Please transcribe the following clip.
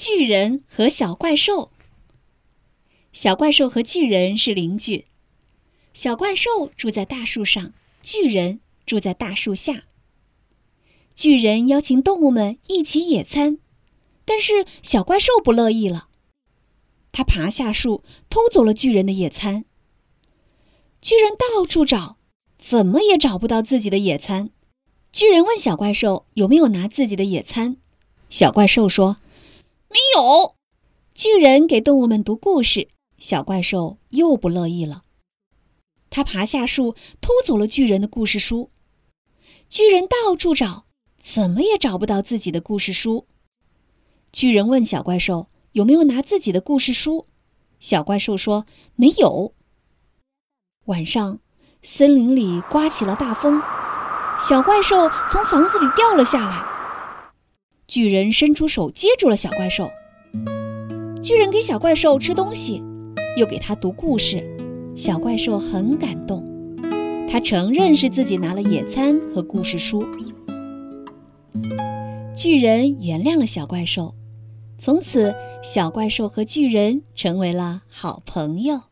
巨人和小怪兽。小怪兽和巨人是邻居，小怪兽住在大树上，巨人住在大树下。巨人邀请动物们一起野餐，但是小怪兽不乐意了。他爬下树，偷走了巨人的野餐。巨人到处找，怎么也找不到自己的野餐。巨人问小怪兽有没有拿自己的野餐，小怪兽说。没有，巨人给动物们读故事，小怪兽又不乐意了。他爬下树，偷走了巨人的故事书。巨人到处找，怎么也找不到自己的故事书。巨人问小怪兽有没有拿自己的故事书，小怪兽说没有。晚上，森林里刮起了大风，小怪兽从房子里掉了下来。巨人伸出手接住了小怪兽。巨人给小怪兽吃东西，又给他读故事，小怪兽很感动。他承认是自己拿了野餐和故事书。巨人原谅了小怪兽，从此小怪兽和巨人成为了好朋友。